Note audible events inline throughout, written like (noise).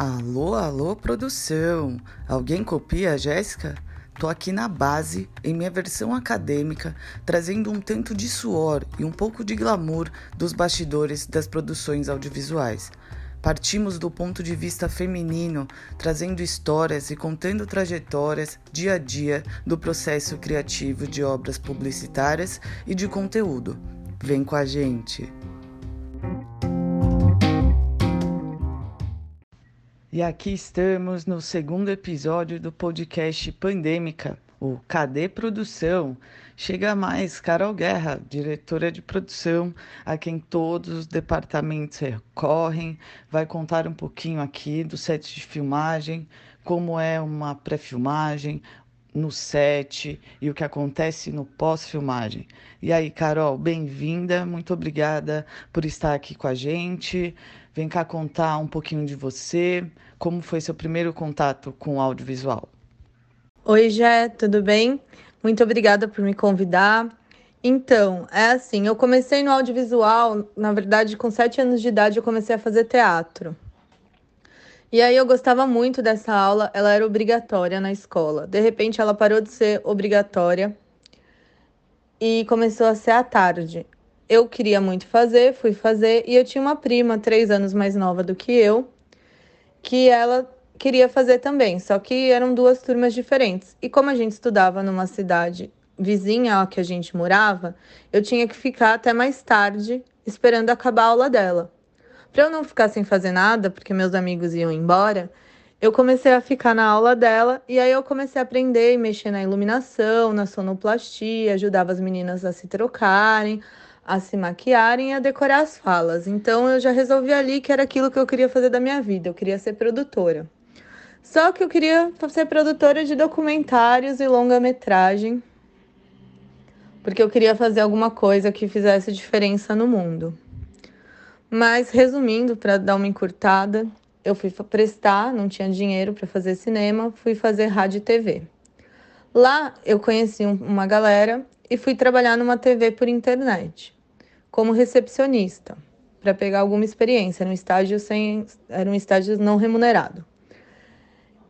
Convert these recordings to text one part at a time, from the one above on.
Alô, alô, produção! Alguém copia a Jéssica? Tô aqui na base, em minha versão acadêmica, trazendo um tanto de suor e um pouco de glamour dos bastidores das produções audiovisuais. Partimos do ponto de vista feminino, trazendo histórias e contando trajetórias dia a dia do processo criativo de obras publicitárias e de conteúdo. Vem com a gente! E aqui estamos no segundo episódio do podcast Pandêmica, o Cadê Produção? Chega mais Carol Guerra, diretora de produção, a quem todos os departamentos recorrem, vai contar um pouquinho aqui do set de filmagem, como é uma pré-filmagem, no set e o que acontece no pós-filmagem. E aí, Carol, bem-vinda, muito obrigada por estar aqui com a gente. Vem cá contar um pouquinho de você, como foi seu primeiro contato com o audiovisual. Oi, Jé, tudo bem? Muito obrigada por me convidar. Então, é assim, eu comecei no audiovisual, na verdade, com sete anos de idade eu comecei a fazer teatro. E aí eu gostava muito dessa aula, ela era obrigatória na escola. De repente ela parou de ser obrigatória e começou a ser à tarde eu queria muito fazer, fui fazer, e eu tinha uma prima, três anos mais nova do que eu, que ela queria fazer também, só que eram duas turmas diferentes. E como a gente estudava numa cidade vizinha à que a gente morava, eu tinha que ficar até mais tarde esperando acabar a aula dela. Para eu não ficar sem fazer nada, porque meus amigos iam embora, eu comecei a ficar na aula dela e aí eu comecei a aprender e mexer na iluminação, na sonoplastia, ajudava as meninas a se trocarem, a se maquiarem a decorar as falas. Então eu já resolvi ali que era aquilo que eu queria fazer da minha vida, eu queria ser produtora. Só que eu queria ser produtora de documentários e longa-metragem, porque eu queria fazer alguma coisa que fizesse diferença no mundo. Mas resumindo, para dar uma encurtada, eu fui prestar, não tinha dinheiro para fazer cinema, fui fazer rádio e TV. Lá eu conheci uma galera e fui trabalhar numa TV por internet como recepcionista para pegar alguma experiência no estágio sem era um estágio não remunerado.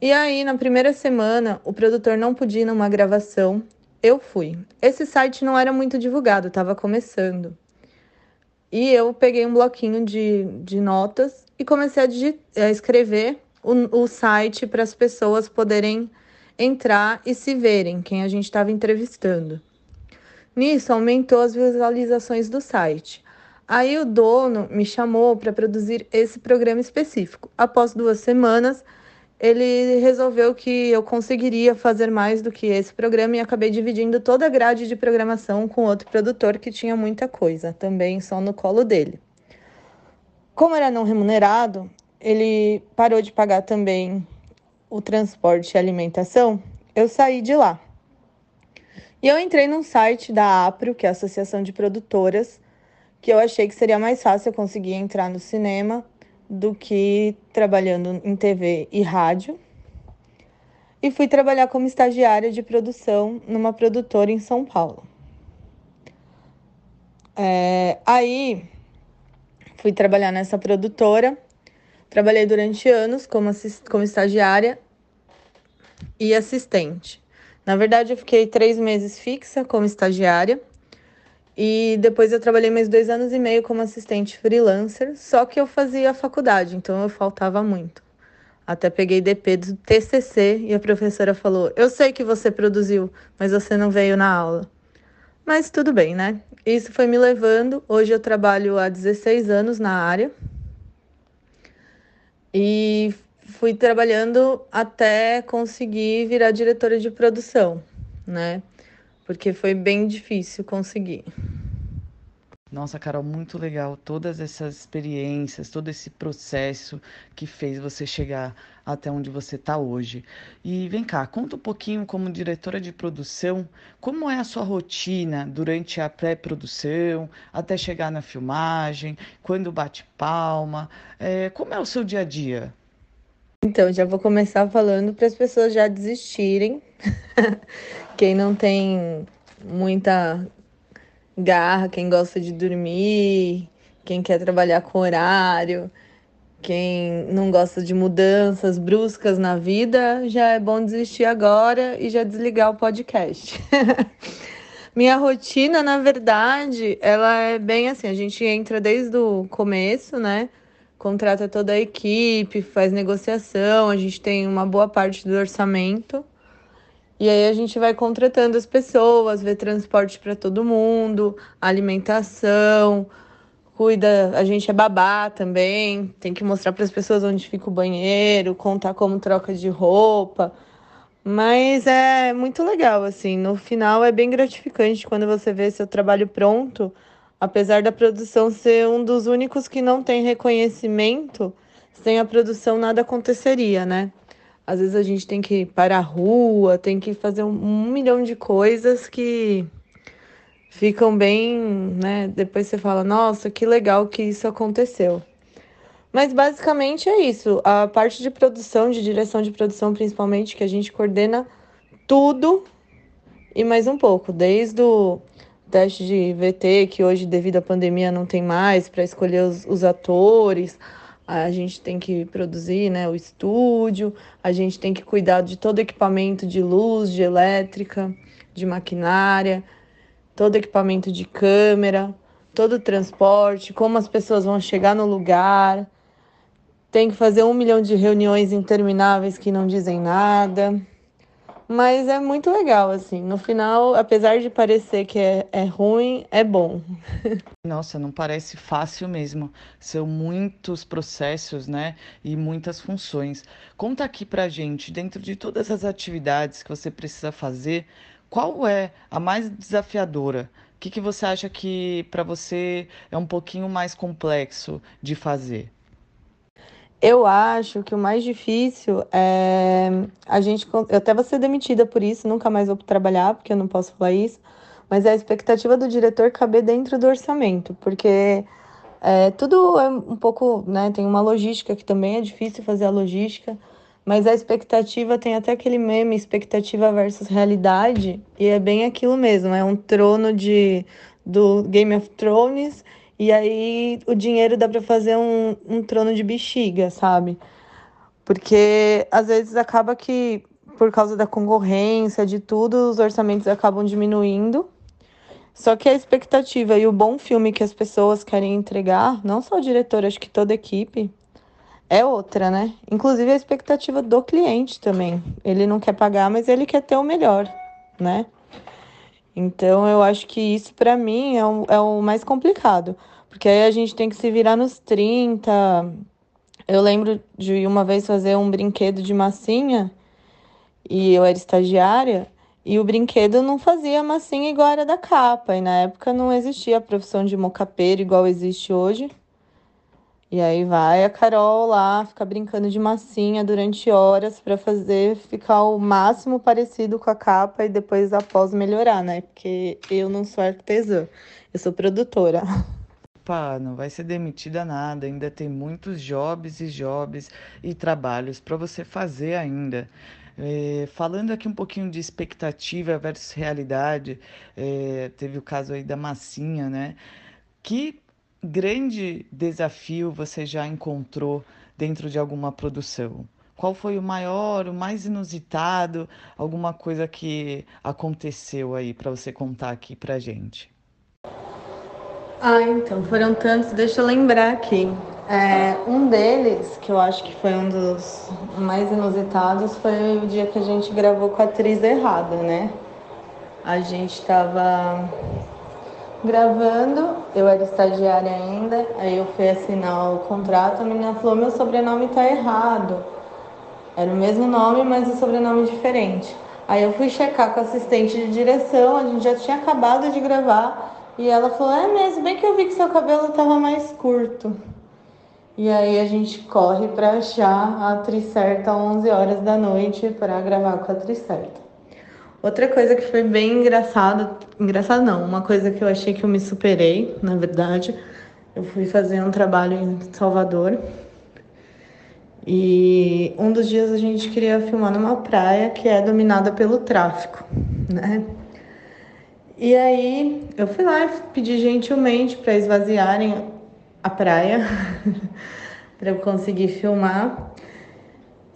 E aí na primeira semana o produtor não podia ir numa gravação, eu fui. Esse site não era muito divulgado, estava começando. E eu peguei um bloquinho de, de notas e comecei a, digitar, a escrever o, o site para as pessoas poderem entrar e se verem quem a gente estava entrevistando. Nisso, aumentou as visualizações do site. Aí o dono me chamou para produzir esse programa específico. Após duas semanas, ele resolveu que eu conseguiria fazer mais do que esse programa e acabei dividindo toda a grade de programação com outro produtor que tinha muita coisa, também só no colo dele. Como era não remunerado, ele parou de pagar também o transporte e alimentação. Eu saí de lá. E eu entrei num site da APRO, que é a Associação de Produtoras, que eu achei que seria mais fácil eu conseguir entrar no cinema do que trabalhando em TV e rádio. E fui trabalhar como estagiária de produção numa produtora em São Paulo. É, aí fui trabalhar nessa produtora, trabalhei durante anos como, como estagiária e assistente. Na verdade, eu fiquei três meses fixa como estagiária e depois eu trabalhei mais dois anos e meio como assistente freelancer, só que eu fazia faculdade, então eu faltava muito. Até peguei DP do TCC e a professora falou: Eu sei que você produziu, mas você não veio na aula. Mas tudo bem, né? Isso foi me levando. Hoje eu trabalho há 16 anos na área. E fui trabalhando até conseguir virar diretora de produção, né? Porque foi bem difícil conseguir. Nossa, Carol, muito legal todas essas experiências, todo esse processo que fez você chegar até onde você está hoje. E vem cá, conta um pouquinho como diretora de produção, como é a sua rotina durante a pré-produção, até chegar na filmagem, quando bate palma, é, como é o seu dia a dia? Então, já vou começar falando para as pessoas já desistirem. (laughs) quem não tem muita garra, quem gosta de dormir, quem quer trabalhar com horário. Quem não gosta de mudanças bruscas na vida, já é bom desistir agora e já desligar o podcast. (laughs) Minha rotina, na verdade, ela é bem assim, a gente entra desde o começo, né? Contrata toda a equipe, faz negociação, a gente tem uma boa parte do orçamento. E aí a gente vai contratando as pessoas, vê transporte para todo mundo, alimentação, cuida, a gente é babá também, tem que mostrar para as pessoas onde fica o banheiro, contar como troca de roupa. Mas é muito legal, assim. No final é bem gratificante quando você vê seu trabalho pronto, apesar da produção ser um dos únicos que não tem reconhecimento, sem a produção nada aconteceria, né? Às vezes a gente tem que ir para a rua, tem que fazer um, um milhão de coisas que ficam bem, né? Depois você fala, nossa, que legal que isso aconteceu. Mas basicamente é isso. A parte de produção, de direção de produção, principalmente, que a gente coordena tudo e mais um pouco, desde o teste de VT, que hoje, devido à pandemia, não tem mais, para escolher os, os, atores. A gente tem que produzir né, o estúdio, a gente tem que cuidar de todo equipamento de luz, de elétrica, de maquinária, todo equipamento de câmera, todo o transporte, como as pessoas vão chegar no lugar tem que fazer um milhão de reuniões intermináveis que não dizem nada. Mas é muito legal, assim. No final, apesar de parecer que é, é ruim, é bom. Nossa, não parece fácil mesmo. São muitos processos, né? E muitas funções. Conta aqui pra gente, dentro de todas as atividades que você precisa fazer, qual é a mais desafiadora? O que, que você acha que para você é um pouquinho mais complexo de fazer? Eu acho que o mais difícil é a gente. Eu até vou ser demitida por isso, nunca mais vou trabalhar, porque eu não posso falar isso. Mas é a expectativa do diretor caber dentro do orçamento, porque é, tudo é um pouco. Né, tem uma logística que também é difícil fazer a logística, mas a expectativa tem até aquele meme expectativa versus realidade, e é bem aquilo mesmo: é um trono de, do Game of Thrones e aí o dinheiro dá para fazer um, um trono de bexiga, sabe? Porque às vezes acaba que, por causa da concorrência, de tudo, os orçamentos acabam diminuindo. Só que a expectativa e o bom filme que as pessoas querem entregar, não só o diretor, acho que toda a equipe, é outra, né? Inclusive a expectativa do cliente também. Ele não quer pagar, mas ele quer ter o melhor, né? Então, eu acho que isso, para mim, é o, é o mais complicado. Porque aí a gente tem que se virar nos 30. Eu lembro de uma vez fazer um brinquedo de massinha, e eu era estagiária, e o brinquedo não fazia massinha igual era da capa. E na época não existia a profissão de mocapeiro igual existe hoje. E aí vai a Carol lá, fica brincando de massinha durante horas para fazer ficar o máximo parecido com a capa e depois após melhorar, né? Porque eu não sou artesã, eu sou produtora. (laughs) Pá, não vai ser demitida nada, ainda tem muitos jobs e jobs e trabalhos para você fazer ainda. É, falando aqui um pouquinho de expectativa versus realidade, é, teve o caso aí da massinha, né? Que grande desafio você já encontrou dentro de alguma produção? Qual foi o maior, o mais inusitado, alguma coisa que aconteceu aí para você contar aqui para gente? Ah, então, foram tantos, deixa eu lembrar aqui. É, um deles, que eu acho que foi um dos mais inusitados, foi o dia que a gente gravou com a atriz errada, né? A gente estava gravando, eu era estagiária ainda, aí eu fui assinar o contrato, a menina falou, meu sobrenome tá errado. Era o mesmo nome, mas o sobrenome diferente. Aí eu fui checar com a assistente de direção, a gente já tinha acabado de gravar, e ela falou, é mesmo, bem que eu vi que seu cabelo tava mais curto. E aí a gente corre para achar a atriz certa às 11 horas da noite para gravar com a atriz certa. Outra coisa que foi bem engraçado, engraçado não, uma coisa que eu achei que eu me superei, na verdade, eu fui fazer um trabalho em Salvador e um dos dias a gente queria filmar numa praia que é dominada pelo tráfico, né? E aí eu fui lá e pedi gentilmente para esvaziarem a praia. (laughs) para eu conseguir filmar.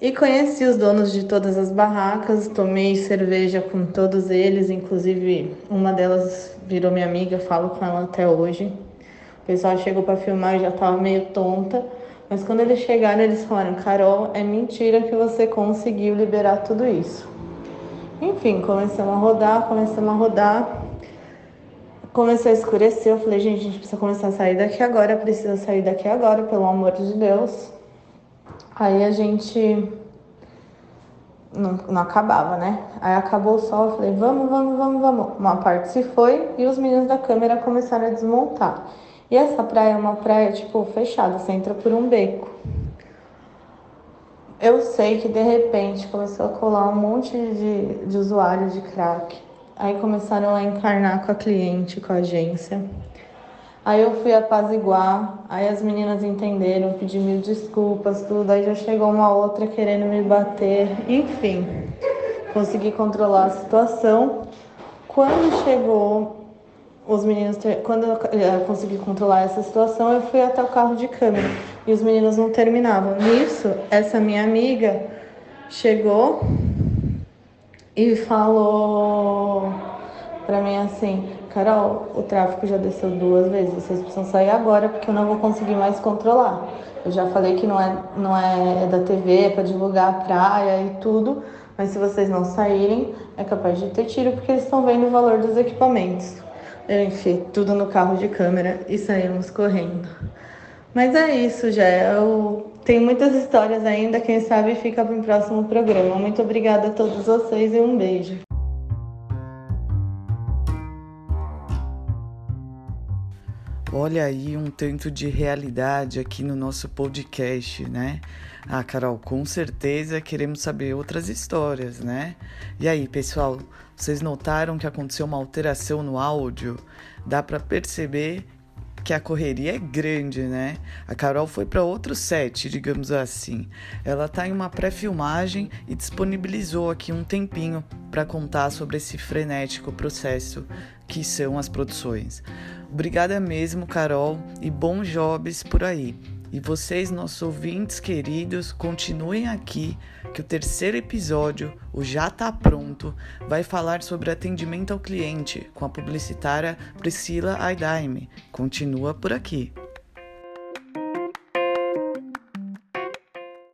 E conheci os donos de todas as barracas, tomei cerveja com todos eles, inclusive uma delas virou minha amiga, falo com ela até hoje. O pessoal chegou para filmar e já estava meio tonta, mas quando eles chegaram, eles falaram: Carol, é mentira que você conseguiu liberar tudo isso. Enfim, começamos a rodar, começamos a rodar. Começou a escurecer, eu falei, gente, a gente precisa começar a sair daqui agora, precisa sair daqui agora, pelo amor de Deus. Aí a gente não, não acabava, né? Aí acabou o sol, eu falei, vamos, vamos, vamos, vamos. Uma parte se foi e os meninos da câmera começaram a desmontar. E essa praia é uma praia, tipo, fechada, você entra por um beco. Eu sei que de repente começou a colar um monte de, de usuários de crack. Aí começaram a encarnar com a cliente, com a agência. Aí eu fui apaziguar, aí as meninas entenderam, pedi mil desculpas, tudo. Aí já chegou uma outra querendo me bater. Enfim, consegui controlar a situação. Quando chegou os meninos, quando eu eh, consegui controlar essa situação, eu fui até o carro de câmera e os meninos não terminavam. Nisso, essa minha amiga chegou e falou para mim assim: Carol, o tráfico já desceu duas vezes, vocês precisam sair agora porque eu não vou conseguir mais controlar. Eu já falei que não é, não é da TV, é para divulgar a praia e tudo, mas se vocês não saírem, é capaz de ter tiro porque eles estão vendo o valor dos equipamentos. Eu enfiei tudo no carro de câmera e saímos correndo. Mas é isso, já. Eu tenho muitas histórias ainda, quem sabe fica para o próximo programa. Muito obrigada a todos vocês e um beijo. Olha aí um tanto de realidade aqui no nosso podcast, né? Ah, Carol, com certeza queremos saber outras histórias, né? E aí, pessoal, vocês notaram que aconteceu uma alteração no áudio? Dá para perceber que a correria é grande, né? A Carol foi para outro set, digamos assim. Ela tá em uma pré-filmagem e disponibilizou aqui um tempinho para contar sobre esse frenético processo que são as produções. Obrigada mesmo, Carol, e bons jobs por aí. E vocês, nossos ouvintes queridos, continuem aqui que o terceiro episódio, o Já Tá Pronto, vai falar sobre atendimento ao cliente com a publicitária Priscila Aidaime. Continua por aqui.